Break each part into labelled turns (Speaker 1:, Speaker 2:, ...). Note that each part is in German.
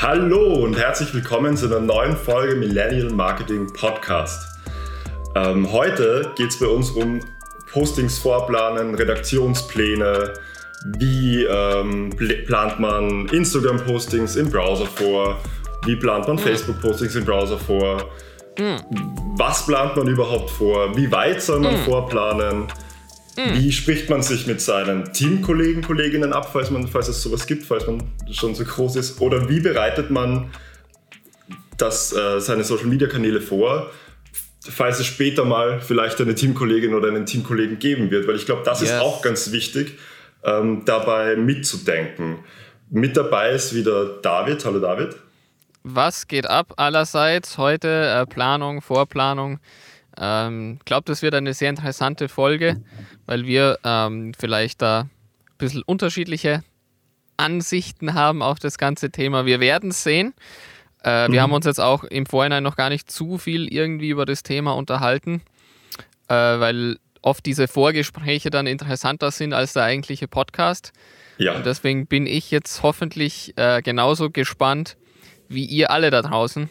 Speaker 1: Hallo und herzlich willkommen zu einer neuen Folge Millennial Marketing Podcast. Ähm, heute geht es bei uns um Postings vorplanen, Redaktionspläne, wie ähm, plant man Instagram-Postings im Browser vor, wie plant man mhm. Facebook-Postings im Browser vor, mhm. was plant man überhaupt vor, wie weit soll man mhm. vorplanen Mhm. Wie spricht man sich mit seinen Teamkollegen, Kolleginnen ab, falls, man, falls es sowas gibt, falls man schon so groß ist? Oder wie bereitet man das, äh, seine Social-Media-Kanäle vor, falls es später mal vielleicht eine Teamkollegin oder einen Teamkollegen geben wird? Weil ich glaube, das yes. ist auch ganz wichtig, ähm, dabei mitzudenken. Mit dabei ist wieder David. Hallo David.
Speaker 2: Was geht ab allerseits? Heute äh, Planung, Vorplanung. Ich ähm, glaube, das wird eine sehr interessante Folge, weil wir ähm, vielleicht da ein bisschen unterschiedliche Ansichten haben auf das ganze Thema. Wir werden es sehen. Äh, mhm. Wir haben uns jetzt auch im Vorhinein noch gar nicht zu viel irgendwie über das Thema unterhalten, äh, weil oft diese Vorgespräche dann interessanter sind als der eigentliche Podcast. Ja. Und deswegen bin ich jetzt hoffentlich äh, genauso gespannt wie ihr alle da draußen.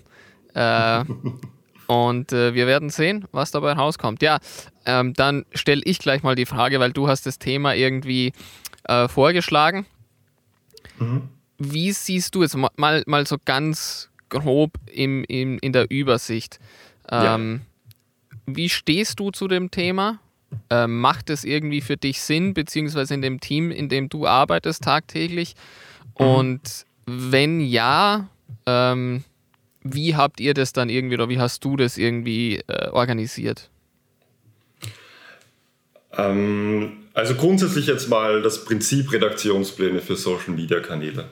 Speaker 2: Und äh, wir werden sehen, was dabei rauskommt. Ja, ähm, dann stelle ich gleich mal die Frage, weil du hast das Thema irgendwie äh, vorgeschlagen. Mhm. Wie siehst du jetzt mal, mal so ganz grob im, im, in der Übersicht? Ähm, ja. Wie stehst du zu dem Thema? Ähm, macht es irgendwie für dich Sinn, beziehungsweise in dem Team, in dem du arbeitest tagtäglich? Mhm. Und wenn ja, ähm, wie habt ihr das dann irgendwie oder wie hast du das irgendwie äh, organisiert?
Speaker 1: Ähm, also grundsätzlich jetzt mal das Prinzip Redaktionspläne für Social Media Kanäle.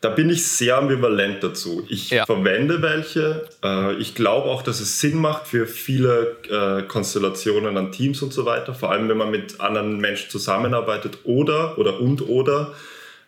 Speaker 1: Da bin ich sehr ambivalent dazu. Ich ja. verwende welche. Äh, ich glaube auch, dass es Sinn macht für viele äh, Konstellationen an Teams und so weiter, vor allem wenn man mit anderen Menschen zusammenarbeitet oder oder und oder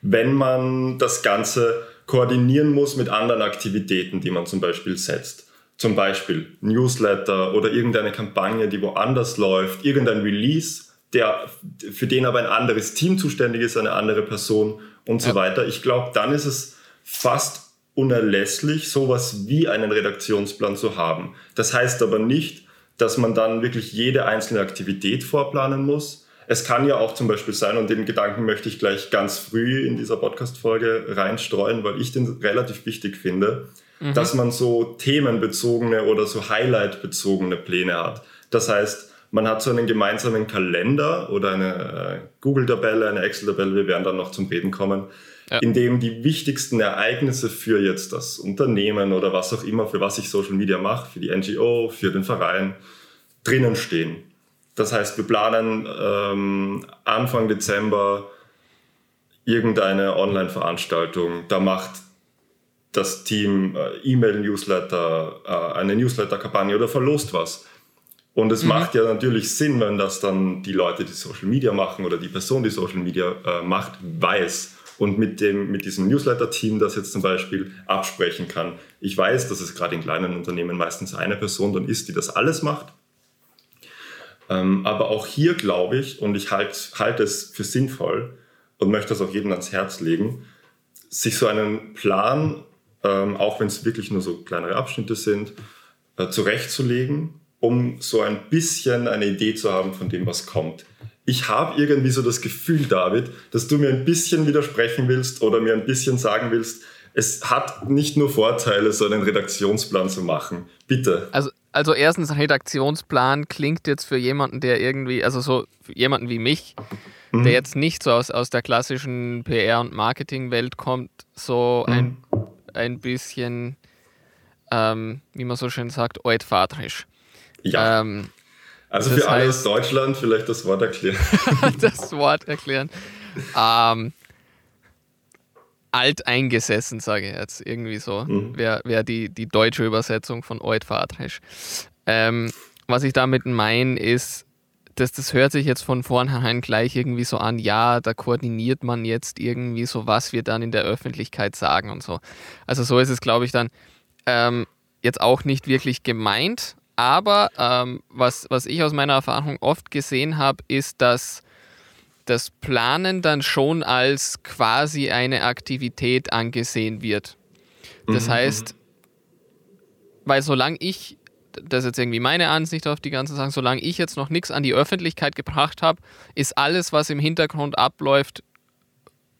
Speaker 1: wenn man das Ganze koordinieren muss mit anderen Aktivitäten, die man zum Beispiel setzt. Zum Beispiel Newsletter oder irgendeine Kampagne, die woanders läuft, irgendein Release, der, für den aber ein anderes Team zuständig ist, eine andere Person und so weiter. Ich glaube, dann ist es fast unerlässlich, sowas wie einen Redaktionsplan zu haben. Das heißt aber nicht, dass man dann wirklich jede einzelne Aktivität vorplanen muss, es kann ja auch zum Beispiel sein, und den Gedanken möchte ich gleich ganz früh in dieser Podcast-Folge reinstreuen, weil ich den relativ wichtig finde, mhm. dass man so themenbezogene oder so Highlight-bezogene Pläne hat. Das heißt, man hat so einen gemeinsamen Kalender oder eine äh, Google-Tabelle, eine Excel-Tabelle, wir werden dann noch zum Reden kommen, ja. in dem die wichtigsten Ereignisse für jetzt das Unternehmen oder was auch immer, für was ich Social Media mache, für die NGO, für den Verein, drinnen stehen. Das heißt, wir planen ähm, Anfang Dezember irgendeine Online-Veranstaltung. Da macht das Team äh, E-Mail-Newsletter, äh, eine Newsletter-Kampagne oder verlost was. Und es mhm. macht ja natürlich Sinn, wenn das dann die Leute, die Social Media machen oder die Person, die Social Media äh, macht, weiß und mit, dem, mit diesem Newsletter-Team das jetzt zum Beispiel absprechen kann. Ich weiß, dass es gerade in kleinen Unternehmen meistens eine Person dann ist, die das alles macht. Ähm, aber auch hier glaube ich, und ich halte halt es für sinnvoll und möchte das auch jedem ans Herz legen, sich so einen Plan, ähm, auch wenn es wirklich nur so kleinere Abschnitte sind, äh, zurechtzulegen, um so ein bisschen eine Idee zu haben von dem, was kommt. Ich habe irgendwie so das Gefühl, David, dass du mir ein bisschen widersprechen willst oder mir ein bisschen sagen willst, es hat nicht nur Vorteile, so einen Redaktionsplan zu machen. Bitte.
Speaker 2: Also also erstens, Redaktionsplan klingt jetzt für jemanden, der irgendwie, also so jemanden wie mich, mhm. der jetzt nicht so aus, aus der klassischen PR- und Marketingwelt kommt, so mhm. ein, ein bisschen, ähm, wie man so schön sagt, altvaterisch.
Speaker 1: Ja. Ähm, also für alle aus Deutschland vielleicht das Wort erklären.
Speaker 2: das Wort erklären. Ähm, alteingesessen, sage ich jetzt irgendwie so, mhm. wäre wär die, die deutsche Übersetzung von altvaterisch. Ähm, was ich damit meine, ist, dass das hört sich jetzt von vornherein gleich irgendwie so an, ja, da koordiniert man jetzt irgendwie so, was wir dann in der Öffentlichkeit sagen und so. Also so ist es, glaube ich, dann ähm, jetzt auch nicht wirklich gemeint, aber ähm, was, was ich aus meiner Erfahrung oft gesehen habe, ist, dass das Planen dann schon als quasi eine Aktivität angesehen wird. Das mhm. heißt, weil solange ich, das ist jetzt irgendwie meine Ansicht auf die ganze Sache, solange ich jetzt noch nichts an die Öffentlichkeit gebracht habe, ist alles, was im Hintergrund abläuft,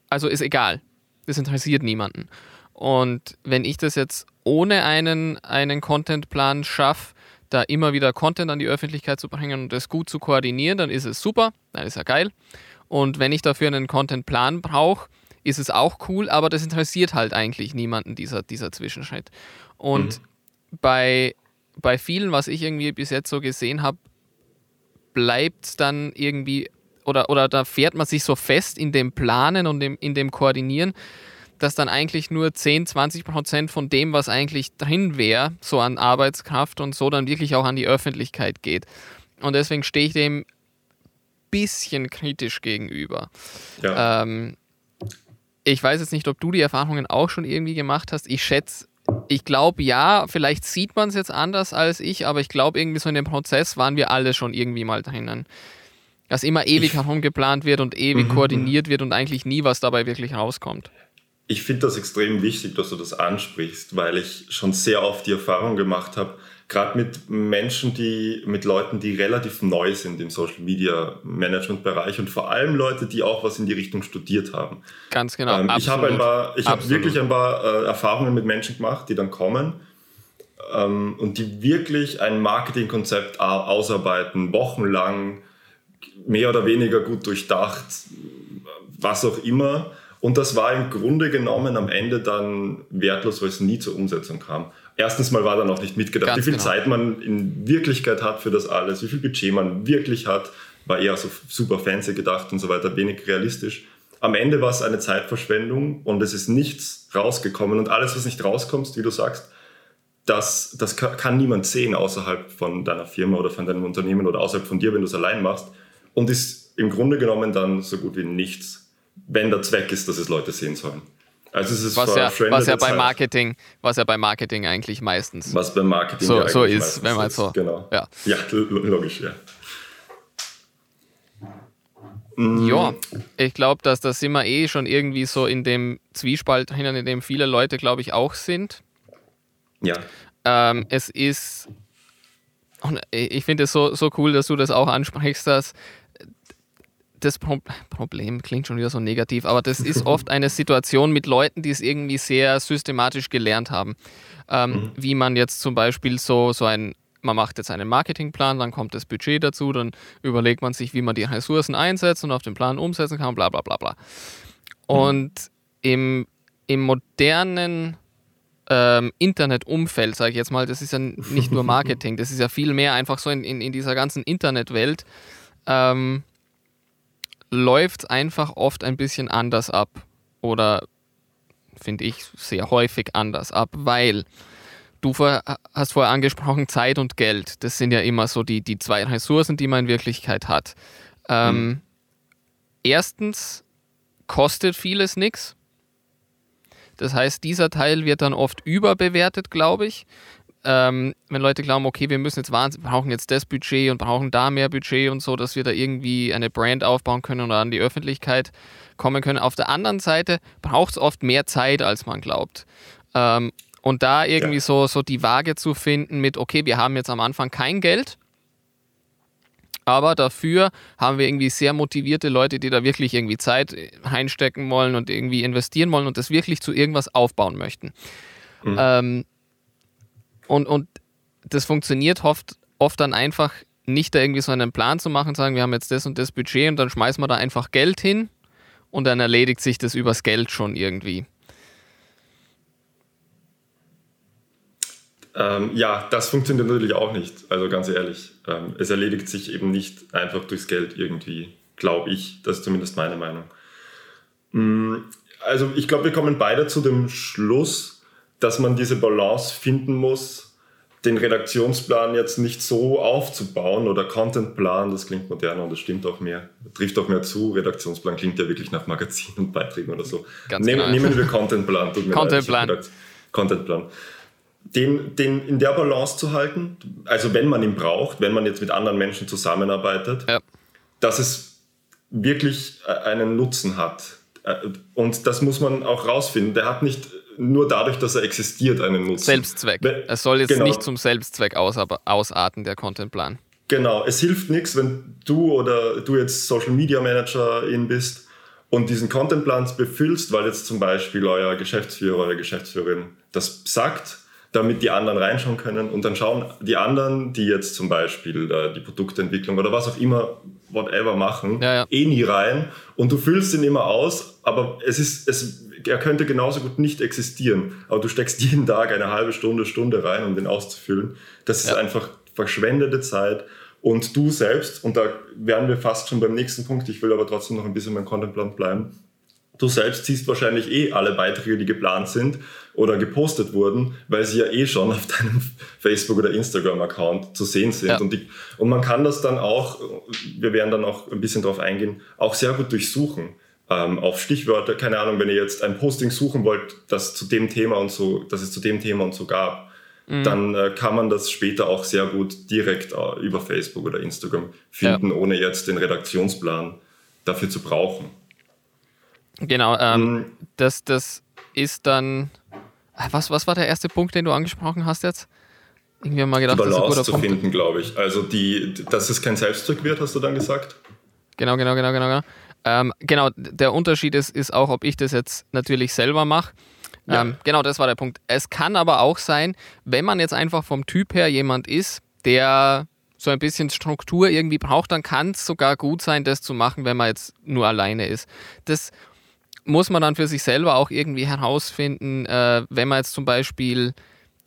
Speaker 2: also ist egal. Das interessiert niemanden. Und wenn ich das jetzt ohne einen, einen Contentplan schaffe, da immer wieder Content an die Öffentlichkeit zu bringen und das gut zu koordinieren, dann ist es super, dann ist ja geil. Und wenn ich dafür einen Contentplan brauche, ist es auch cool, aber das interessiert halt eigentlich niemanden, dieser, dieser Zwischenschritt. Und mhm. bei, bei vielen, was ich irgendwie bis jetzt so gesehen habe, bleibt es dann irgendwie, oder, oder da fährt man sich so fest in dem Planen und dem, in dem Koordinieren, dass dann eigentlich nur 10, 20 Prozent von dem, was eigentlich drin wäre, so an Arbeitskraft und so, dann wirklich auch an die Öffentlichkeit geht. Und deswegen stehe ich dem bisschen kritisch gegenüber. Ja. Ähm, ich weiß jetzt nicht, ob du die Erfahrungen auch schon irgendwie gemacht hast. Ich schätze, ich glaube ja, vielleicht sieht man es jetzt anders als ich, aber ich glaube irgendwie so in dem Prozess waren wir alle schon irgendwie mal drinnen. Dass immer ewig herumgeplant wird und ewig mhm, koordiniert wird und eigentlich nie was dabei wirklich rauskommt.
Speaker 1: Ich finde das extrem wichtig, dass du das ansprichst, weil ich schon sehr oft die Erfahrung gemacht habe, gerade mit Menschen, die, mit Leuten, die relativ neu sind im Social Media Management Bereich und vor allem Leute, die auch was in die Richtung studiert haben.
Speaker 2: Ganz genau.
Speaker 1: Ähm, ich habe ein paar, ich habe wirklich ein paar äh, Erfahrungen mit Menschen gemacht, die dann kommen ähm, und die wirklich ein Marketingkonzept ausarbeiten, wochenlang, mehr oder weniger gut durchdacht, was auch immer und das war im Grunde genommen am Ende dann wertlos, weil es nie zur Umsetzung kam. Erstens mal war da noch nicht mitgedacht, Ganz wie viel genau. Zeit man in Wirklichkeit hat für das alles, wie viel Budget man wirklich hat, war eher so super fancy gedacht und so weiter, wenig realistisch. Am Ende war es eine Zeitverschwendung und es ist nichts rausgekommen und alles, was nicht rauskommt, wie du sagst, das, das kann niemand sehen außerhalb von deiner Firma oder von deinem Unternehmen oder außerhalb von dir, wenn du es allein machst und ist im Grunde genommen dann so gut wie nichts wenn der Zweck ist, dass es Leute sehen sollen.
Speaker 2: Also es ist was ja, was ja bei Marketing, was ja bei Marketing eigentlich meistens
Speaker 1: was beim Marketing
Speaker 2: so, so ist, wenn man so
Speaker 1: genau
Speaker 2: ja,
Speaker 1: ja logisch ja.
Speaker 2: Ja, ich glaube, dass das sind wir eh schon irgendwie so in dem Zwiespalt drinnen, in dem viele Leute, glaube ich, auch sind.
Speaker 1: Ja.
Speaker 2: Ähm, es ist, ich finde es so, so cool, dass du das auch ansprichst, dass das Pro Problem klingt schon wieder so negativ, aber das ist oft eine Situation mit Leuten, die es irgendwie sehr systematisch gelernt haben. Ähm, mhm. Wie man jetzt zum Beispiel so, so ein, man macht jetzt einen Marketingplan, dann kommt das Budget dazu, dann überlegt man sich, wie man die Ressourcen einsetzt und auf den Plan umsetzen kann, bla bla bla bla. Mhm. Und im, im modernen ähm, Internetumfeld, sage ich jetzt mal, das ist ja nicht nur Marketing, das ist ja viel mehr einfach so in, in, in dieser ganzen Internetwelt. Ähm, läuft es einfach oft ein bisschen anders ab. Oder finde ich sehr häufig anders ab, weil du vor, hast vorher angesprochen, Zeit und Geld. Das sind ja immer so die, die zwei Ressourcen, die man in Wirklichkeit hat. Ähm, mhm. Erstens kostet vieles nichts. Das heißt, dieser Teil wird dann oft überbewertet, glaube ich ähm, wenn Leute glauben, okay, wir müssen jetzt wahnsinnig, brauchen jetzt das Budget und brauchen da mehr Budget und so, dass wir da irgendwie eine Brand aufbauen können oder an die Öffentlichkeit kommen können. Auf der anderen Seite braucht es oft mehr Zeit, als man glaubt. Ähm, und da irgendwie ja. so, so die Waage zu finden mit, okay, wir haben jetzt am Anfang kein Geld, aber dafür haben wir irgendwie sehr motivierte Leute, die da wirklich irgendwie Zeit reinstecken wollen und irgendwie investieren wollen und das wirklich zu irgendwas aufbauen möchten. Mhm. Ähm, und, und das funktioniert oft, oft dann einfach nicht da irgendwie so einen Plan zu machen, sagen, wir haben jetzt das und das Budget und dann schmeißen wir da einfach Geld hin und dann erledigt sich das übers Geld schon irgendwie.
Speaker 1: Ähm, ja, das funktioniert natürlich auch nicht, also ganz ehrlich. Ähm, es erledigt sich eben nicht einfach durchs Geld irgendwie, glaube ich. Das ist zumindest meine Meinung. Mm, also ich glaube, wir kommen beide zu dem Schluss, dass man diese Balance finden muss, den Redaktionsplan jetzt nicht so aufzubauen oder Contentplan, das klingt moderner und das stimmt auch mehr, trifft auch mehr zu. Redaktionsplan klingt ja wirklich nach Magazin und Beiträgen oder so. Ganz Nehmen, genau. nehmen wir Contentplan.
Speaker 2: Contentplan.
Speaker 1: Contentplan. Den, den in der Balance zu halten, also wenn man ihn braucht, wenn man jetzt mit anderen Menschen zusammenarbeitet, ja. dass es wirklich einen Nutzen hat. Und das muss man auch rausfinden. Der hat nicht nur dadurch, dass er existiert, einen Nutzen.
Speaker 2: Selbstzweck. Es soll jetzt genau. nicht zum Selbstzweck ausarten, der Contentplan.
Speaker 1: Genau, es hilft nichts, wenn du oder du jetzt Social Media Managerin bist und diesen Contentplan befüllst, weil jetzt zum Beispiel euer Geschäftsführer oder Geschäftsführerin das sagt, damit die anderen reinschauen können und dann schauen die anderen, die jetzt zum Beispiel äh, die Produktentwicklung oder was auch immer, whatever machen, ja, ja. eh nie rein und du füllst ihn immer aus, aber es ist, es, er könnte genauso gut nicht existieren, aber du steckst jeden Tag eine halbe Stunde, Stunde rein, um den auszufüllen. Das ist ja. einfach verschwendete Zeit. Und du selbst, und da wären wir fast schon beim nächsten Punkt, ich will aber trotzdem noch ein bisschen beim Contentplan bleiben. Du selbst siehst wahrscheinlich eh alle Beiträge, die geplant sind oder gepostet wurden, weil sie ja eh schon auf deinem Facebook- oder Instagram-Account zu sehen sind. Ja. Und, die, und man kann das dann auch, wir werden dann auch ein bisschen darauf eingehen, auch sehr gut durchsuchen. Ähm, auf Stichwörter, keine Ahnung, wenn ihr jetzt ein Posting suchen wollt, das zu dem Thema und so, das es zu dem Thema und so gab, mhm. dann äh, kann man das später auch sehr gut direkt äh, über Facebook oder Instagram finden, ja. ohne jetzt den Redaktionsplan dafür zu brauchen.
Speaker 2: Genau, ähm, mhm. das, das ist dann. Äh, was, was war der erste Punkt, den du angesprochen hast jetzt?
Speaker 1: Irgendwie haben wir gedacht, die Balance zu finden, glaube ich. Also, die, dass es kein Selbstdruck wird, hast du dann gesagt?
Speaker 2: Genau, genau, genau, genau. Genau, ähm, genau der Unterschied ist, ist auch, ob ich das jetzt natürlich selber mache ja. Ähm, genau, das war der Punkt. Es kann aber auch sein, wenn man jetzt einfach vom Typ her jemand ist, der so ein bisschen Struktur irgendwie braucht, dann kann es sogar gut sein, das zu machen, wenn man jetzt nur alleine ist. Das muss man dann für sich selber auch irgendwie herausfinden, äh, wenn man jetzt zum Beispiel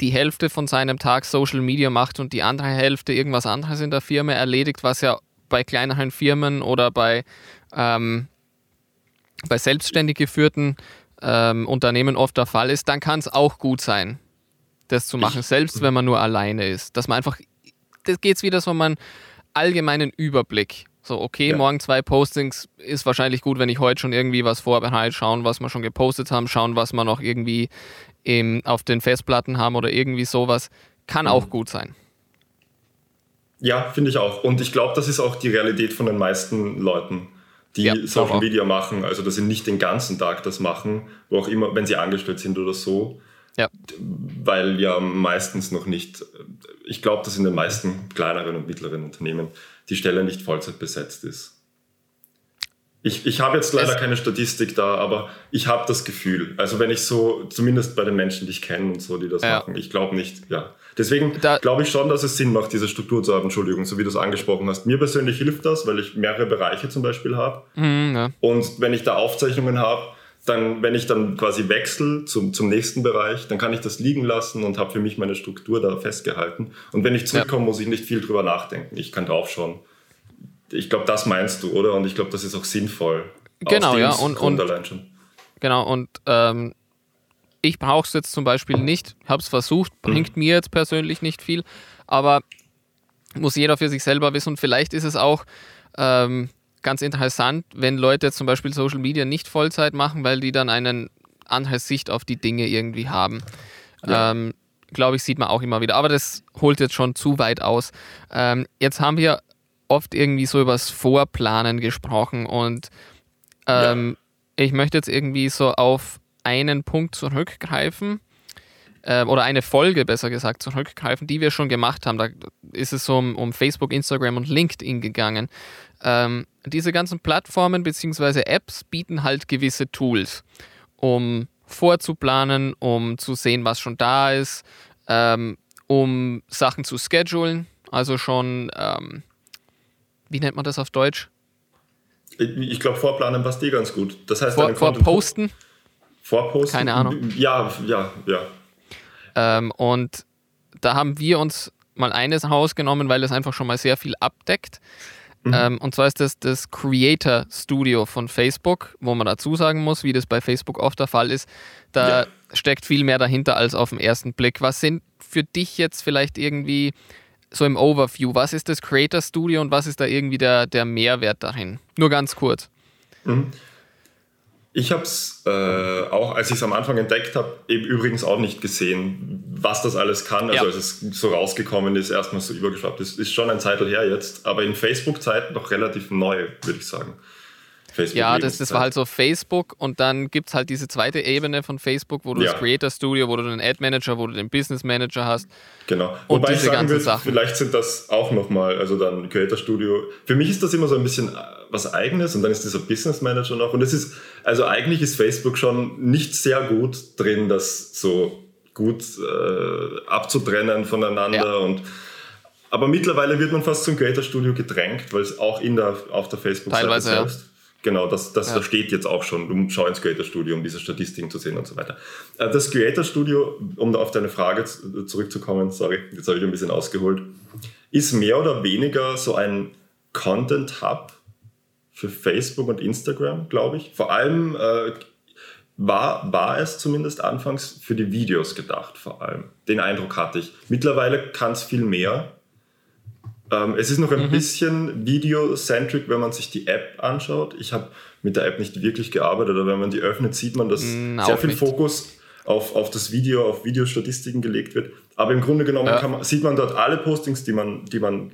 Speaker 2: die Hälfte von seinem Tag Social Media macht und die andere Hälfte irgendwas anderes in der Firma erledigt, was ja bei kleineren Firmen oder bei, ähm, bei selbstständig geführten ähm, Unternehmen oft der Fall ist, dann kann es auch gut sein, das zu machen, selbst wenn man nur alleine ist. Dass man einfach, das geht es wieder so um einen allgemeinen Überblick. So, okay, ja. morgen zwei Postings ist wahrscheinlich gut, wenn ich heute schon irgendwie was vorbehalte, schauen, was wir schon gepostet haben, schauen, was wir noch irgendwie im, auf den Festplatten haben oder irgendwie sowas. Kann mhm. auch gut sein.
Speaker 1: Ja, finde ich auch. Und ich glaube, das ist auch die Realität von den meisten Leuten die ja, Social Media machen, also dass sie nicht den ganzen Tag das machen, wo auch immer, wenn sie angestellt sind oder so. Ja. Weil ja meistens noch nicht, ich glaube, dass in den meisten kleineren und mittleren Unternehmen die Stelle nicht Vollzeit besetzt ist. Ich, ich habe jetzt leider es keine Statistik da, aber ich habe das Gefühl. Also wenn ich so, zumindest bei den Menschen, die ich kenne und so, die das ja. machen, ich glaube nicht, ja. Deswegen glaube ich schon, dass es Sinn macht, diese Struktur zu haben, Entschuldigung, so wie du es angesprochen hast. Mir persönlich hilft das, weil ich mehrere Bereiche zum Beispiel habe. Mhm, ja. Und wenn ich da Aufzeichnungen habe, dann, wenn ich dann quasi wechsle zum, zum nächsten Bereich, dann kann ich das liegen lassen und habe für mich meine Struktur da festgehalten. Und wenn ich zurückkomme, ja. muss ich nicht viel drüber nachdenken. Ich kann draufschauen. Ich glaube, das meinst du, oder? Und ich glaube, das ist auch sinnvoll.
Speaker 2: Genau, ja. Und, und, allein schon. Genau, und ähm, ich brauche es jetzt zum Beispiel nicht, habe es versucht, mhm. bringt mhm. mir jetzt persönlich nicht viel, aber muss jeder für sich selber wissen und vielleicht ist es auch ähm, ganz interessant, wenn Leute zum Beispiel Social Media nicht Vollzeit machen, weil die dann eine andere Sicht auf die Dinge irgendwie haben. Ja. Ähm, Glaube ich, sieht man auch immer wieder. Aber das holt jetzt schon zu weit aus. Ähm, jetzt haben wir oft irgendwie so übers Vorplanen gesprochen und ähm, ja. ich möchte jetzt irgendwie so auf einen Punkt zurückgreifen äh, oder eine Folge besser gesagt zurückgreifen, die wir schon gemacht haben. Da ist es so um, um Facebook, Instagram und LinkedIn gegangen. Ähm, diese ganzen Plattformen bzw. Apps bieten halt gewisse Tools, um vorzuplanen, um zu sehen, was schon da ist, ähm, um Sachen zu schedulen, also schon ähm, wie nennt man das auf Deutsch?
Speaker 1: Ich glaube, vorplanen passt eh ganz gut. Das heißt,
Speaker 2: Vor, vorposten?
Speaker 1: Vorposten?
Speaker 2: Keine Ahnung.
Speaker 1: Ja, ja, ja.
Speaker 2: Ähm, und da haben wir uns mal eines rausgenommen, weil es einfach schon mal sehr viel abdeckt. Mhm. Ähm, und zwar ist das das Creator Studio von Facebook, wo man dazu sagen muss, wie das bei Facebook oft der Fall ist. Da ja. steckt viel mehr dahinter als auf den ersten Blick. Was sind für dich jetzt vielleicht irgendwie so im Overview, was ist das Creator Studio und was ist da irgendwie der, der Mehrwert darin? Nur ganz kurz. Mhm.
Speaker 1: Ich habe es äh, auch, als ich es am Anfang entdeckt habe, eben übrigens auch nicht gesehen, was das alles kann. Also ja. als es so rausgekommen ist, erstmal so übergeschwappt ist, ist schon ein Zeitl her jetzt, aber in Facebook-Zeit noch relativ neu, würde ich sagen.
Speaker 2: Facebook ja, das, das war halt so Facebook und dann gibt es halt diese zweite Ebene von Facebook, wo du ja. das Creator Studio, wo du den Ad Manager, wo du den Business Manager hast.
Speaker 1: Genau. Und Wobei ich sagen würde, vielleicht sind das auch nochmal, also dann Creator Studio. Für mich ist das immer so ein bisschen äh, was Eigenes und dann ist dieser Business Manager noch. Und es ist, also eigentlich ist Facebook schon nicht sehr gut drin, das so gut äh, abzutrennen voneinander ja. und aber mittlerweile wird man fast zum Creator Studio gedrängt, weil es auch in der, auf der Facebook-Seite selbst. Ja. Genau, das, das, ja. das steht jetzt auch schon. Du schau ins Creator Studio, um diese Statistiken zu sehen und so weiter. Äh, das Creator Studio, um auf deine Frage zurückzukommen, sorry, jetzt habe ich ein bisschen ausgeholt, ist mehr oder weniger so ein Content Hub für Facebook und Instagram, glaube ich. Vor allem äh, war, war es zumindest anfangs für die Videos gedacht, vor allem. Den Eindruck hatte ich. Mittlerweile kann es viel mehr. Ähm, es ist noch ein mhm. bisschen video-centric, wenn man sich die App anschaut. Ich habe mit der App nicht wirklich gearbeitet, aber wenn man die öffnet, sieht man, dass mm, sehr viel nicht. Fokus auf, auf das Video, auf Videostatistiken gelegt wird. Aber im Grunde genommen ja. man, sieht man dort alle Postings, die man, die man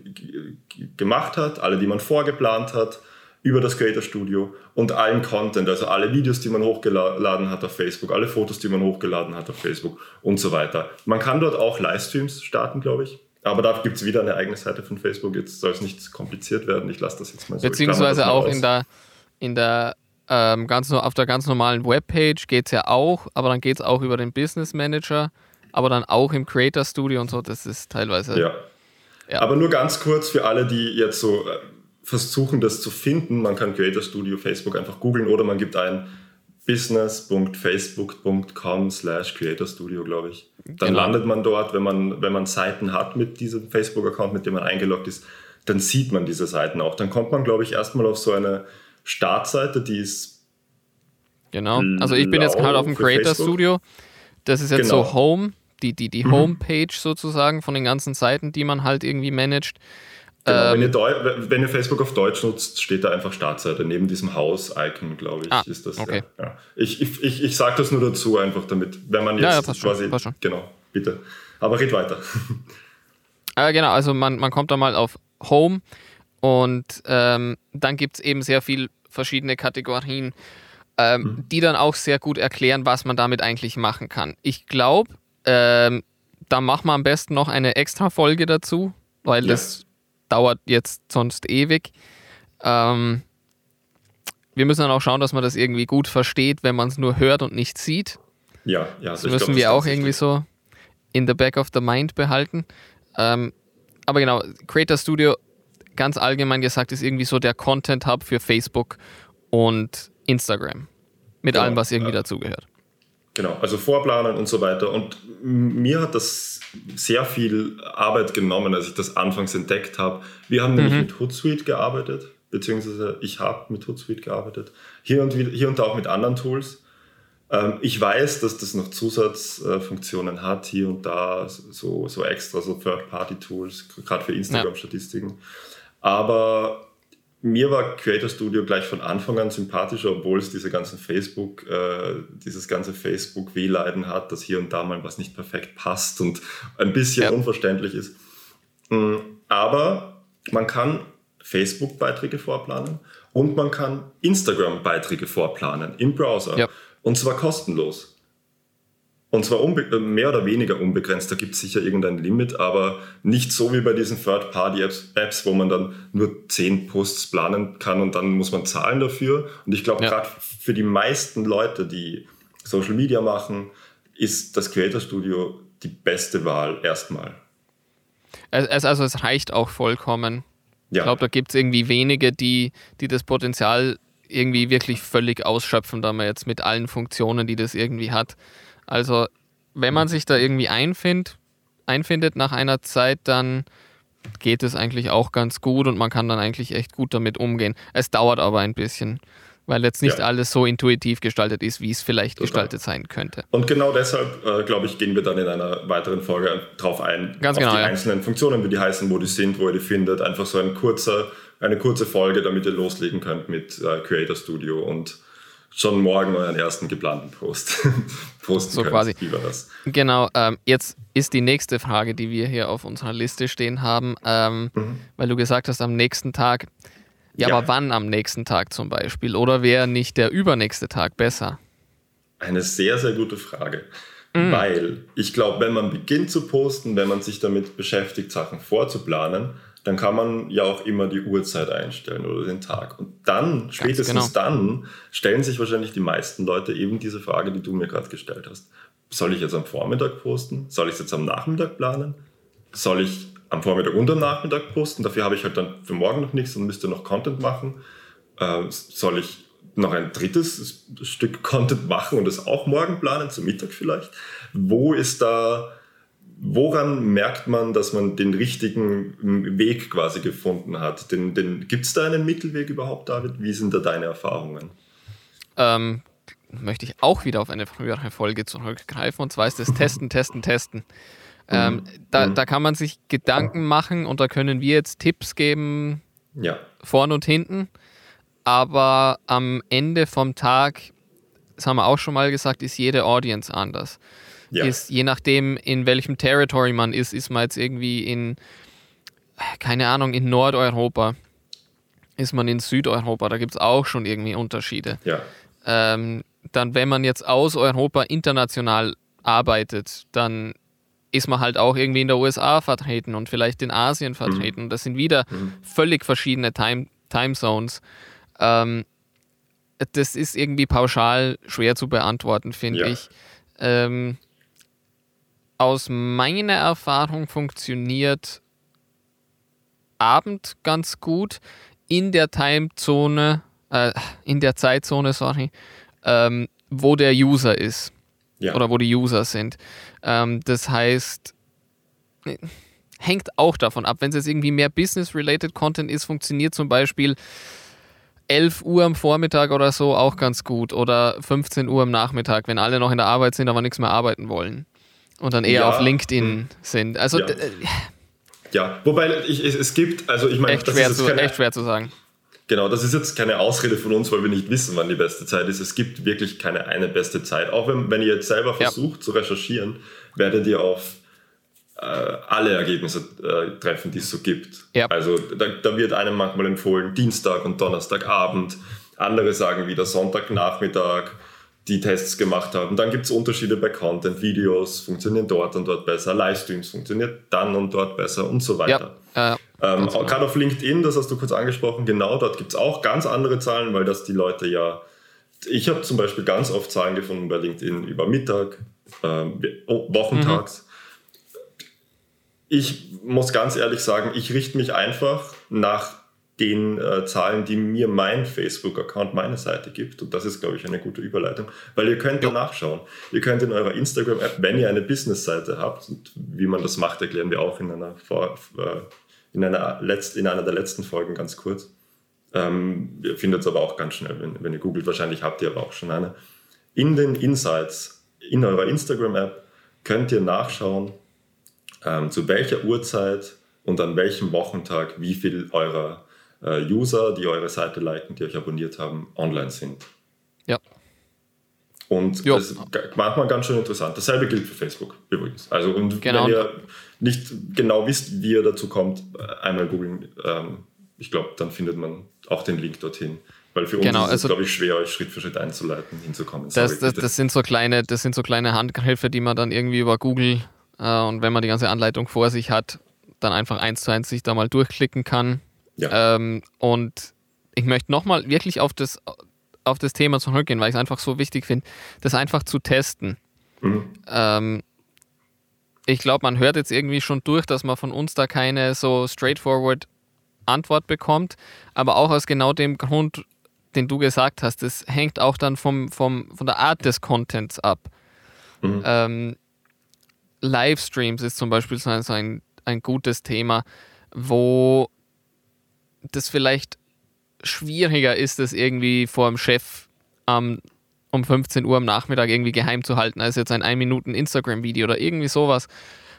Speaker 1: gemacht hat, alle, die man vorgeplant hat, über das Creator Studio und allen Content, also alle Videos, die man hochgeladen hat auf Facebook, alle Fotos, die man hochgeladen hat auf Facebook und so weiter. Man kann dort auch Livestreams starten, glaube ich. Aber da gibt es wieder eine eigene Seite von Facebook. Jetzt soll es nicht kompliziert werden. Ich lasse das jetzt mal so.
Speaker 2: Beziehungsweise auch in der, in der ähm, ganz, auf der ganz normalen Webpage geht es ja auch, aber dann geht es auch über den Business Manager, aber dann auch im Creator Studio und so. Das ist teilweise.
Speaker 1: Ja. ja. Aber nur ganz kurz für alle, die jetzt so äh, versuchen, das zu finden. Man kann Creator Studio Facebook einfach googeln oder man gibt ein business.facebook.com slash Creator Studio, glaube ich. Dann genau. landet man dort, wenn man, wenn man Seiten hat mit diesem Facebook-Account, mit dem man eingeloggt ist, dann sieht man diese Seiten auch. Dann kommt man, glaube ich, erstmal auf so eine Startseite, die ist.
Speaker 2: Genau, also ich bin jetzt gerade auf dem Creator Facebook. Studio. Das ist jetzt genau. so Home, die, die, die mhm. Homepage sozusagen von den ganzen Seiten, die man halt irgendwie managt.
Speaker 1: Genau, ähm, wenn, ihr wenn, ihr Facebook auf Deutsch nutzt, steht da einfach Startseite. Neben diesem Haus-Icon, glaube ich, ah, ist das. Okay. Ja, ja. Ich, ich, ich, ich sage das nur dazu, einfach damit, wenn man jetzt ja, ja, quasi. Schon, schon. Genau, bitte. Aber red weiter.
Speaker 2: Äh, genau, also man, man kommt da mal auf Home und ähm, dann gibt es eben sehr viele verschiedene Kategorien, ähm, mhm. die dann auch sehr gut erklären, was man damit eigentlich machen kann. Ich glaube, ähm, da machen wir am besten noch eine extra Folge dazu, weil das dauert jetzt sonst ewig. Ähm, wir müssen dann auch schauen, dass man das irgendwie gut versteht, wenn man es nur hört und nicht sieht.
Speaker 1: Ja, ja.
Speaker 2: Das müssen glaub, wir auch irgendwie so in the back of the mind behalten. Ähm, aber genau, Creator Studio, ganz allgemein gesagt, ist irgendwie so der Content Hub für Facebook und Instagram. Mit genau, allem, was irgendwie ja. dazugehört.
Speaker 1: Genau, also vorplanen und so weiter. Und mir hat das sehr viel Arbeit genommen, als ich das anfangs entdeckt habe. Wir haben mhm. nämlich mit Hootsuite gearbeitet, beziehungsweise ich habe mit Hootsuite gearbeitet. Hier und, hier und da auch mit anderen Tools. Ähm, ich weiß, dass das noch Zusatzfunktionen hat, hier und da, so, so extra, so Third-Party-Tools, gerade für Instagram-Statistiken. Ja. Aber mir war Creator Studio gleich von Anfang an sympathischer, obwohl es diese ganzen Facebook, äh, dieses ganze Facebook-Wehleiden hat, dass hier und da mal was nicht perfekt passt und ein bisschen ja. unverständlich ist. Mm, aber man kann Facebook-Beiträge vorplanen und man kann Instagram-Beiträge vorplanen im Browser. Ja. Und zwar kostenlos. Und zwar äh, mehr oder weniger unbegrenzt, da gibt es sicher irgendein Limit, aber nicht so wie bei diesen Third-Party-Apps, wo man dann nur zehn Posts planen kann und dann muss man zahlen dafür. Und ich glaube, ja. gerade für die meisten Leute, die Social Media machen, ist das Creator Studio die beste Wahl erstmal.
Speaker 2: Es, also es reicht auch vollkommen. Ja. Ich glaube, da gibt es irgendwie wenige, die, die das Potenzial irgendwie wirklich völlig ausschöpfen, da man jetzt mit allen Funktionen, die das irgendwie hat. Also, wenn man sich da irgendwie einfind, einfindet nach einer Zeit, dann geht es eigentlich auch ganz gut und man kann dann eigentlich echt gut damit umgehen. Es dauert aber ein bisschen, weil jetzt nicht ja. alles so intuitiv gestaltet ist, wie es vielleicht Total. gestaltet sein könnte.
Speaker 1: Und genau deshalb, äh, glaube ich, gehen wir dann in einer weiteren Folge drauf ein,
Speaker 2: ganz auf genau,
Speaker 1: die ja. einzelnen Funktionen, wie die heißen, wo die sind, wo ihr die findet. Einfach so ein kurzer, eine kurze Folge, damit ihr loslegen könnt mit äh, Creator Studio und schon morgen euren ersten geplanten Post posten
Speaker 2: so
Speaker 1: könnt.
Speaker 2: quasi. War das? Genau, ähm, jetzt ist die nächste Frage, die wir hier auf unserer Liste stehen haben, ähm, mhm. weil du gesagt hast, am nächsten Tag. Ja, ja, aber wann am nächsten Tag zum Beispiel? Oder wäre nicht der übernächste Tag besser?
Speaker 1: Eine sehr, sehr gute Frage. Mhm. Weil ich glaube, wenn man beginnt zu posten, wenn man sich damit beschäftigt, Sachen vorzuplanen, dann kann man ja auch immer die Uhrzeit einstellen oder den Tag. Und dann, spätestens genau. dann, stellen sich wahrscheinlich die meisten Leute eben diese Frage, die du mir gerade gestellt hast. Soll ich jetzt am Vormittag posten? Soll ich es jetzt am Nachmittag planen? Soll ich am Vormittag und am Nachmittag posten? Dafür habe ich halt dann für morgen noch nichts und müsste noch Content machen. Äh, soll ich noch ein drittes Stück Content machen und es auch morgen planen, zum Mittag vielleicht? Wo ist da woran merkt man, dass man den richtigen Weg quasi gefunden hat? Den, den, Gibt es da einen Mittelweg überhaupt, David? Wie sind da deine Erfahrungen?
Speaker 2: Ähm, möchte ich auch wieder auf eine frühere Folge zurückgreifen und zwar ist das Testen, Testen, Testen. Ähm, mhm. da, mhm. da kann man sich Gedanken machen und da können wir jetzt Tipps geben, ja. vorne und hinten. Aber am Ende vom Tag, das haben wir auch schon mal gesagt, ist jede Audience anders ja. ist, je nachdem, in welchem Territory man ist, ist man jetzt irgendwie in, keine Ahnung, in Nordeuropa, ist man in Südeuropa, da gibt es auch schon irgendwie Unterschiede. Ja. Ähm, dann, wenn man jetzt aus Europa international arbeitet, dann ist man halt auch irgendwie in der USA vertreten und vielleicht in Asien mhm. vertreten. Mhm. Das sind wieder mhm. völlig verschiedene Time, Time Zones. Ähm, das ist irgendwie pauschal schwer zu beantworten, finde ja. ich. Ähm, aus meiner Erfahrung funktioniert Abend ganz gut in der Timezone, äh, in der Zeitzone, sorry, ähm, wo der User ist. Ja. Oder wo die User sind. Ähm, das heißt, hängt auch davon ab. Wenn es jetzt irgendwie mehr Business-related Content ist, funktioniert zum Beispiel 11 Uhr am Vormittag oder so auch ganz gut. Oder 15 Uhr am Nachmittag, wenn alle noch in der Arbeit sind, aber nichts mehr arbeiten wollen und dann eher ja. auf LinkedIn hm. sind. Also
Speaker 1: ja, ja. wobei ich, es gibt, also ich meine,
Speaker 2: echt, schwer zu, keine, echt schwer zu sagen.
Speaker 1: Genau, das ist jetzt keine Ausrede von uns, weil wir nicht wissen, wann die beste Zeit ist. Es gibt wirklich keine eine beste Zeit. Auch wenn, wenn ihr jetzt selber versucht ja. zu recherchieren, werdet ihr auf äh, alle Ergebnisse äh, treffen, die es so gibt. Ja. Also da, da, wird einem manchmal empfohlen Dienstag und Donnerstagabend. Andere sagen wieder Sonntagnachmittag die Tests gemacht haben. Dann gibt es Unterschiede bei Content, Videos funktionieren dort und dort besser, Livestreams funktioniert dann und dort besser und so weiter. Ja, äh, ähm, genau. Gerade auf LinkedIn, das hast du kurz angesprochen, genau, dort gibt es auch ganz andere Zahlen, weil das die Leute ja, ich habe zum Beispiel ganz oft Zahlen gefunden bei LinkedIn über Mittag, äh, wochentags. Mhm. Ich muss ganz ehrlich sagen, ich richte mich einfach nach den äh, Zahlen, die mir mein Facebook-Account, meine Seite gibt. Und das ist, glaube ich, eine gute Überleitung, weil ihr könnt ja nachschauen. Ihr könnt in eurer Instagram-App, wenn ihr eine Business-Seite habt, und wie man das macht, erklären wir auch in einer, äh, in einer, letzt, in einer der letzten Folgen ganz kurz. Ähm, ihr findet es aber auch ganz schnell, wenn, wenn ihr googelt. Wahrscheinlich habt ihr aber auch schon eine. In den Insights in eurer Instagram-App könnt ihr nachschauen, ähm, zu welcher Uhrzeit und an welchem Wochentag wie viel eurer User, die eure Seite liken, die euch abonniert haben, online sind.
Speaker 2: Ja.
Speaker 1: Und jo. das ist manchmal ganz schön interessant. Dasselbe gilt für Facebook übrigens. Also und genau. wenn ihr nicht genau wisst, wie ihr dazu kommt, äh, einmal googeln. Ähm, ich glaube, dann findet man auch den Link dorthin. Weil für uns genau, ist es, also, glaube ich, schwer, euch Schritt für Schritt einzuleiten, hinzukommen.
Speaker 2: Sorry, das, das, das, sind so kleine, das sind so kleine Handgriffe, die man dann irgendwie über Google äh, und wenn man die ganze Anleitung vor sich hat, dann einfach eins zu eins sich da mal durchklicken kann ja. Ähm, und ich möchte nochmal wirklich auf das, auf das Thema zurückgehen, weil ich es einfach so wichtig finde, das einfach zu testen. Mhm. Ähm, ich glaube, man hört jetzt irgendwie schon durch, dass man von uns da keine so straightforward Antwort bekommt, aber auch aus genau dem Grund, den du gesagt hast, das hängt auch dann vom, vom, von der Art des Contents ab. Mhm. Ähm, Livestreams ist zum Beispiel so ein, ein gutes Thema, wo das vielleicht schwieriger ist, das irgendwie vor dem Chef ähm, um 15 Uhr am Nachmittag irgendwie geheim zu halten, als jetzt ein 1 Minuten Instagram-Video oder irgendwie sowas.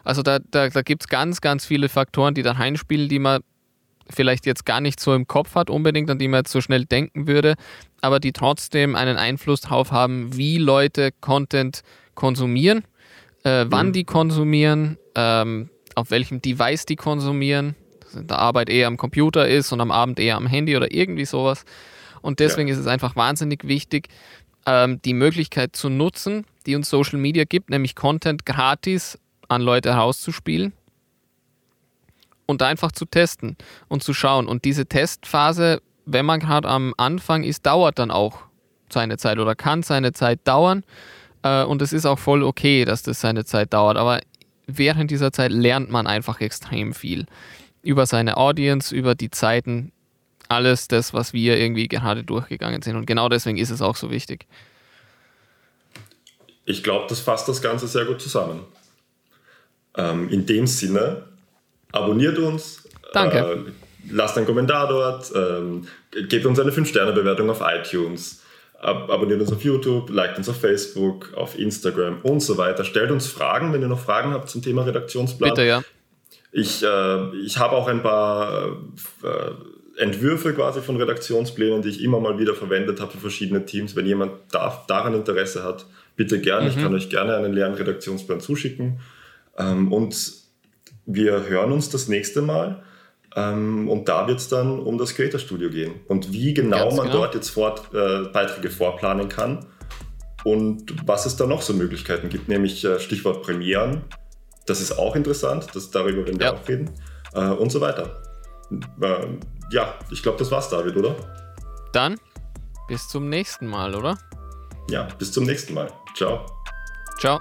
Speaker 2: Also da, da, da gibt es ganz, ganz viele Faktoren, die da reinspielen, die man vielleicht jetzt gar nicht so im Kopf hat, unbedingt, an die man jetzt so schnell denken würde, aber die trotzdem einen Einfluss darauf haben, wie Leute Content konsumieren, äh, wann mhm. die konsumieren, ähm, auf welchem Device die konsumieren, in der Arbeit eher am Computer ist und am Abend eher am Handy oder irgendwie sowas. Und deswegen ja. ist es einfach wahnsinnig wichtig, ähm, die Möglichkeit zu nutzen, die uns Social Media gibt, nämlich Content gratis an Leute herauszuspielen und einfach zu testen und zu schauen. Und diese Testphase, wenn man gerade am Anfang ist, dauert dann auch seine Zeit oder kann seine Zeit dauern. Äh, und es ist auch voll okay, dass das seine Zeit dauert. Aber während dieser Zeit lernt man einfach extrem viel über seine Audience, über die Zeiten, alles das, was wir irgendwie gerade durchgegangen sind. Und genau deswegen ist es auch so wichtig.
Speaker 1: Ich glaube, das fasst das Ganze sehr gut zusammen. Ähm, in dem Sinne, abonniert uns.
Speaker 2: Danke. Äh,
Speaker 1: lasst einen Kommentar dort, ähm, gebt uns eine 5-Sterne-Bewertung auf iTunes, ab abonniert uns auf YouTube, liked uns auf Facebook, auf Instagram und so weiter. Stellt uns Fragen, wenn ihr noch Fragen habt zum Thema Redaktionsblatt.
Speaker 2: Bitte, ja.
Speaker 1: Ich, äh, ich habe auch ein paar äh, Entwürfe quasi von Redaktionsplänen, die ich immer mal wieder verwendet habe für verschiedene Teams. Wenn jemand da, daran Interesse hat, bitte gerne. Mhm. Ich kann euch gerne einen leeren Redaktionsplan zuschicken. Ähm, und wir hören uns das nächste Mal. Ähm, und da wird es dann um das Creator Studio gehen. Und wie genau Ganz man genau. dort jetzt Fort, äh, Beiträge vorplanen kann und was es da noch so Möglichkeiten gibt, nämlich äh, Stichwort Premieren. Das ist auch interessant, das, darüber werden wir ja. auch reden. Äh, und so weiter. Ähm, ja, ich glaube, das war's, David, oder?
Speaker 2: Dann bis zum nächsten Mal, oder?
Speaker 1: Ja, bis zum nächsten Mal. Ciao.
Speaker 2: Ciao.